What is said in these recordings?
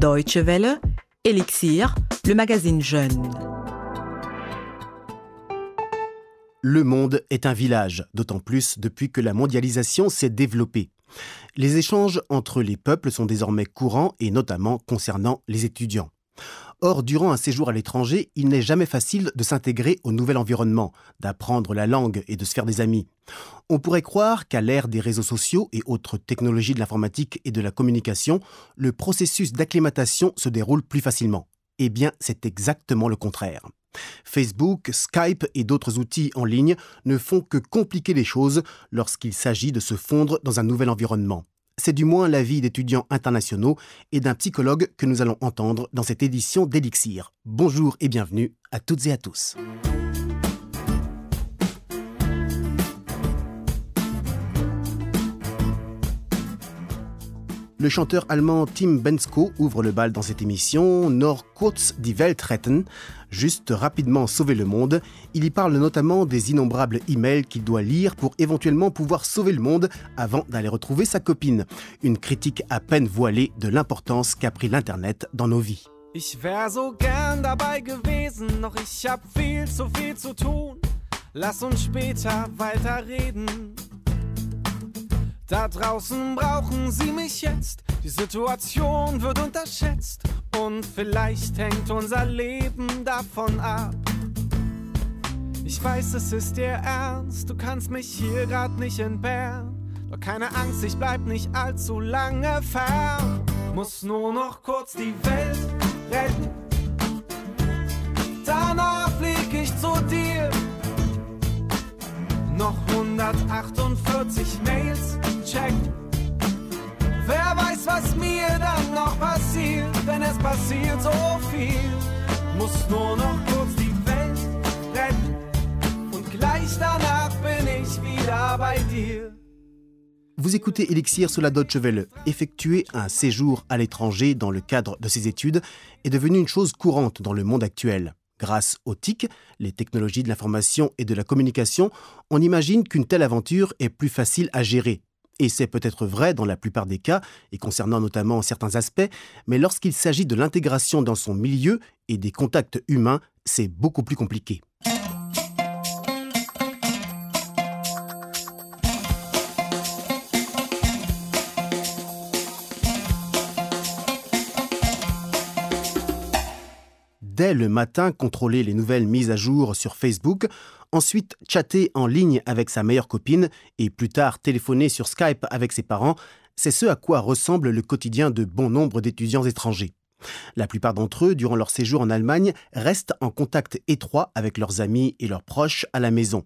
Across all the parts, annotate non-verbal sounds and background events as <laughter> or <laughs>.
Deutsche Welle, Elixir, le magazine Jeune. Le monde est un village, d'autant plus depuis que la mondialisation s'est développée. Les échanges entre les peuples sont désormais courants et notamment concernant les étudiants. Or, durant un séjour à l'étranger, il n'est jamais facile de s'intégrer au nouvel environnement, d'apprendre la langue et de se faire des amis. On pourrait croire qu'à l'ère des réseaux sociaux et autres technologies de l'informatique et de la communication, le processus d'acclimatation se déroule plus facilement. Eh bien, c'est exactement le contraire. Facebook, Skype et d'autres outils en ligne ne font que compliquer les choses lorsqu'il s'agit de se fondre dans un nouvel environnement. C'est du moins l'avis d'étudiants internationaux et d'un psychologue que nous allons entendre dans cette édition d'Elixir. Bonjour et bienvenue à toutes et à tous. Le chanteur allemand Tim Bensko ouvre le bal dans cette émission, Nord kurz die Welt retten, juste rapidement sauver le monde. Il y parle notamment des innombrables emails qu'il doit lire pour éventuellement pouvoir sauver le monde avant d'aller retrouver sa copine. Une critique à peine voilée de l'importance qu'a pris l'Internet dans nos vies. Da draußen brauchen sie mich jetzt. Die Situation wird unterschätzt. Und vielleicht hängt unser Leben davon ab. Ich weiß, es ist dir ernst. Du kannst mich hier grad nicht entbehren. Doch keine Angst, ich bleib nicht allzu lange fern. Muss nur noch kurz die Welt retten. Danach flieg ich zu dir. Noch 148 Mails Vous écoutez Elixir sur la Deutsche. Effectuer un séjour à l'étranger dans le cadre de ses études est devenu une chose courante dans le monde actuel. Grâce aux TIC, les technologies de l'information et de la communication, on imagine qu'une telle aventure est plus facile à gérer. Et c'est peut-être vrai dans la plupart des cas, et concernant notamment certains aspects, mais lorsqu'il s'agit de l'intégration dans son milieu et des contacts humains, c'est beaucoup plus compliqué. dès le matin contrôler les nouvelles mises à jour sur Facebook, ensuite chatter en ligne avec sa meilleure copine et plus tard téléphoner sur Skype avec ses parents, c'est ce à quoi ressemble le quotidien de bon nombre d'étudiants étrangers. La plupart d'entre eux, durant leur séjour en Allemagne, restent en contact étroit avec leurs amis et leurs proches à la maison.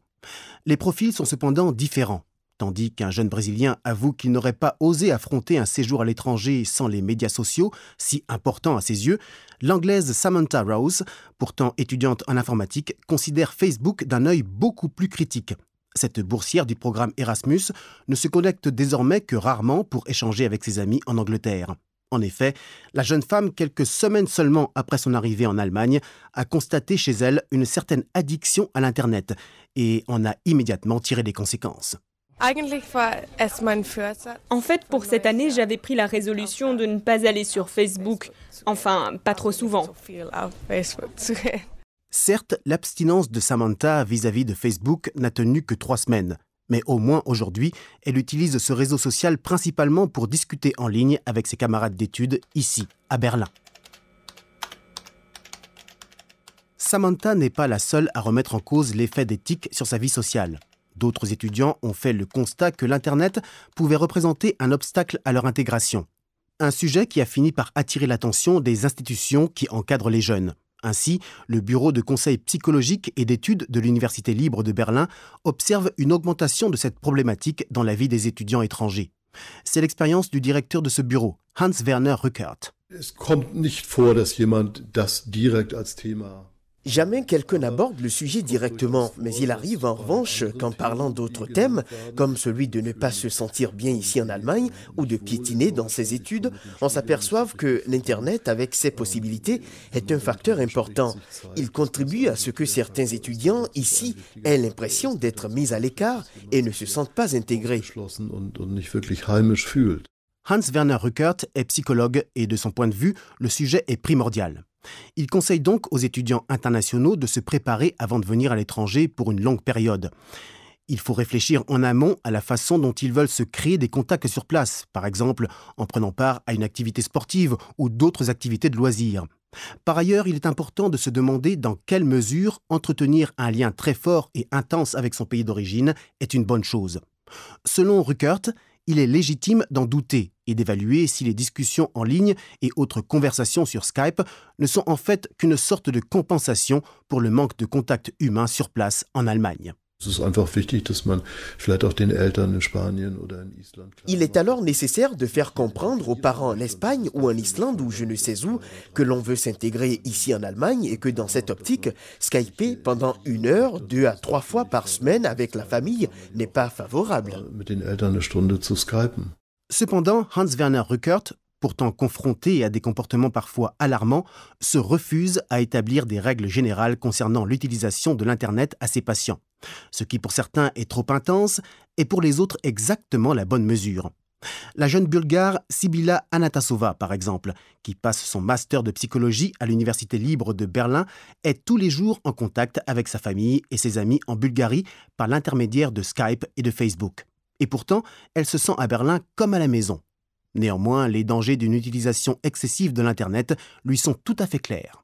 Les profils sont cependant différents. Tandis qu'un jeune Brésilien avoue qu'il n'aurait pas osé affronter un séjour à l'étranger sans les médias sociaux, si importants à ses yeux, l'anglaise Samantha Rose, pourtant étudiante en informatique, considère Facebook d'un œil beaucoup plus critique. Cette boursière du programme Erasmus ne se connecte désormais que rarement pour échanger avec ses amis en Angleterre. En effet, la jeune femme, quelques semaines seulement après son arrivée en Allemagne, a constaté chez elle une certaine addiction à l'Internet et en a immédiatement tiré des conséquences. En fait, pour cette année, j'avais pris la résolution de ne pas aller sur Facebook. Enfin, pas trop souvent. Certes, l'abstinence de Samantha vis-à-vis de Facebook n'a tenu que trois semaines. Mais au moins aujourd'hui, elle utilise ce réseau social principalement pour discuter en ligne avec ses camarades d'études ici, à Berlin. Samantha n'est pas la seule à remettre en cause l'effet d'éthique sur sa vie sociale. D'autres étudiants ont fait le constat que l'Internet pouvait représenter un obstacle à leur intégration. Un sujet qui a fini par attirer l'attention des institutions qui encadrent les jeunes. Ainsi, le Bureau de conseil psychologique et d'études de l'Université libre de Berlin observe une augmentation de cette problématique dans la vie des étudiants étrangers. C'est l'expérience du directeur de ce bureau, Hans-Werner Rückert. Jamais quelqu'un n'aborde le sujet directement, mais il arrive en revanche qu'en parlant d'autres thèmes, comme celui de ne pas se sentir bien ici en Allemagne ou de piétiner dans ses études, on s'aperçoive que l'Internet, avec ses possibilités, est un facteur important. Il contribue à ce que certains étudiants ici aient l'impression d'être mis à l'écart et ne se sentent pas intégrés. Hans-Werner Ruckert est psychologue et de son point de vue, le sujet est primordial. Il conseille donc aux étudiants internationaux de se préparer avant de venir à l'étranger pour une longue période. Il faut réfléchir en amont à la façon dont ils veulent se créer des contacts sur place, par exemple en prenant part à une activité sportive ou d'autres activités de loisirs. Par ailleurs, il est important de se demander dans quelle mesure entretenir un lien très fort et intense avec son pays d'origine est une bonne chose. Selon Ruckert, il est légitime d'en douter et d'évaluer si les discussions en ligne et autres conversations sur Skype ne sont en fait qu'une sorte de compensation pour le manque de contact humain sur place en Allemagne. Il est alors nécessaire de faire comprendre aux parents en Espagne ou en Islande ou je ne sais où que l'on veut s'intégrer ici en Allemagne et que dans cette optique, Skyper pendant une heure, deux à trois fois par semaine avec la famille n'est pas favorable. Cependant, Hans-Werner Ruckert pourtant confronté à des comportements parfois alarmants, se refuse à établir des règles générales concernant l'utilisation de l'Internet à ses patients. Ce qui pour certains est trop intense est pour les autres exactement la bonne mesure. La jeune bulgare Sibila Anatasova, par exemple, qui passe son master de psychologie à l'Université libre de Berlin, est tous les jours en contact avec sa famille et ses amis en Bulgarie par l'intermédiaire de Skype et de Facebook. Et pourtant, elle se sent à Berlin comme à la maison. Néanmoins, les dangers d'une utilisation excessive de l'Internet lui sont tout à fait clairs.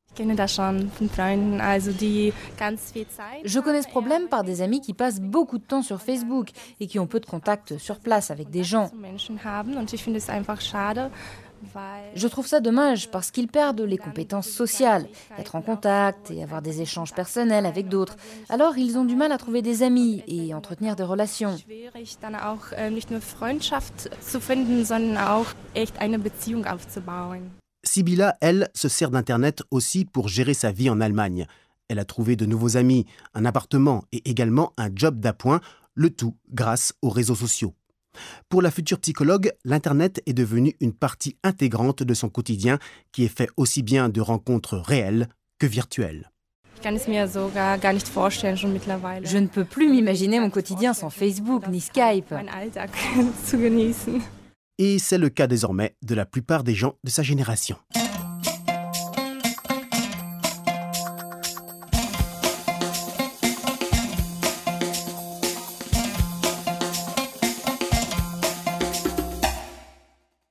Je connais ce problème par des amis qui passent beaucoup de temps sur Facebook et qui ont peu de contact sur place avec des gens. Je trouve ça dommage parce qu'ils perdent les compétences sociales, être en contact et avoir des échanges personnels avec d'autres. Alors ils ont du mal à trouver des amis et entretenir des relations. Sibylla, elle, se sert d'Internet aussi pour gérer sa vie en Allemagne. Elle a trouvé de nouveaux amis, un appartement et également un job d'appoint, le tout grâce aux réseaux sociaux. Pour la future psychologue, l'Internet est devenu une partie intégrante de son quotidien qui est fait aussi bien de rencontres réelles que virtuelles. Je ne peux plus m'imaginer mon quotidien sans Facebook ni Skype. <laughs> Et c'est le cas désormais de la plupart des gens de sa génération.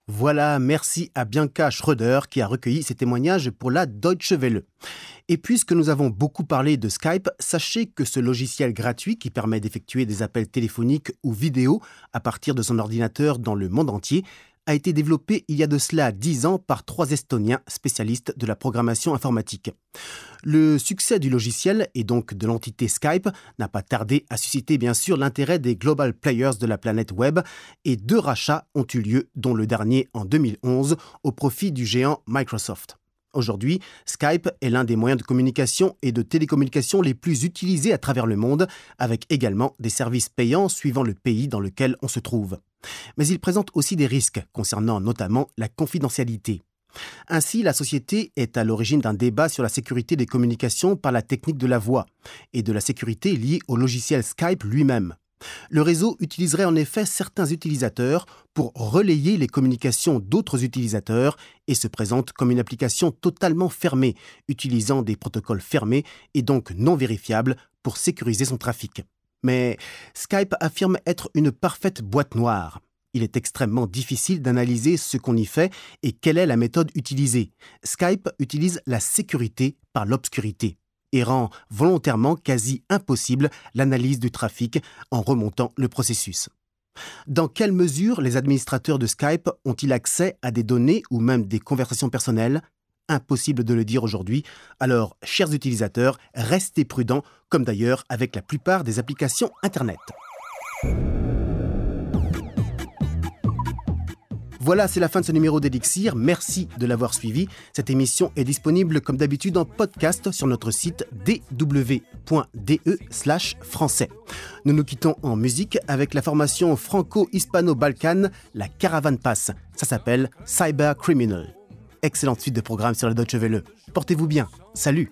Voilà, merci à Bianca Schröder qui a recueilli ces témoignages pour la Deutsche Welle. Et puisque nous avons beaucoup parlé de Skype, sachez que ce logiciel gratuit qui permet d'effectuer des appels téléphoniques ou vidéo à partir de son ordinateur dans le monde entier a été développé il y a de cela dix ans par trois Estoniens spécialistes de la programmation informatique. Le succès du logiciel et donc de l'entité Skype n'a pas tardé à susciter bien sûr l'intérêt des global players de la planète web et deux rachats ont eu lieu, dont le dernier en 2011 au profit du géant Microsoft. Aujourd'hui, Skype est l'un des moyens de communication et de télécommunication les plus utilisés à travers le monde, avec également des services payants suivant le pays dans lequel on se trouve mais il présente aussi des risques concernant notamment la confidentialité. Ainsi, la société est à l'origine d'un débat sur la sécurité des communications par la technique de la voix et de la sécurité liée au logiciel Skype lui-même. Le réseau utiliserait en effet certains utilisateurs pour relayer les communications d'autres utilisateurs et se présente comme une application totalement fermée, utilisant des protocoles fermés et donc non vérifiables pour sécuriser son trafic. Mais Skype affirme être une parfaite boîte noire. Il est extrêmement difficile d'analyser ce qu'on y fait et quelle est la méthode utilisée. Skype utilise la sécurité par l'obscurité et rend volontairement quasi impossible l'analyse du trafic en remontant le processus. Dans quelle mesure les administrateurs de Skype ont-ils accès à des données ou même des conversations personnelles? Impossible de le dire aujourd'hui. Alors, chers utilisateurs, restez prudents, comme d'ailleurs avec la plupart des applications Internet. Voilà, c'est la fin de ce numéro d'Elixir. Merci de l'avoir suivi. Cette émission est disponible comme d'habitude en podcast sur notre site dw.de français. Nous nous quittons en musique avec la formation franco-hispano-balkane, la Caravane Pass. Ça s'appelle Cyber Criminal. Excellente suite de programmes sur la Deutsche Welle. Portez-vous bien. Salut.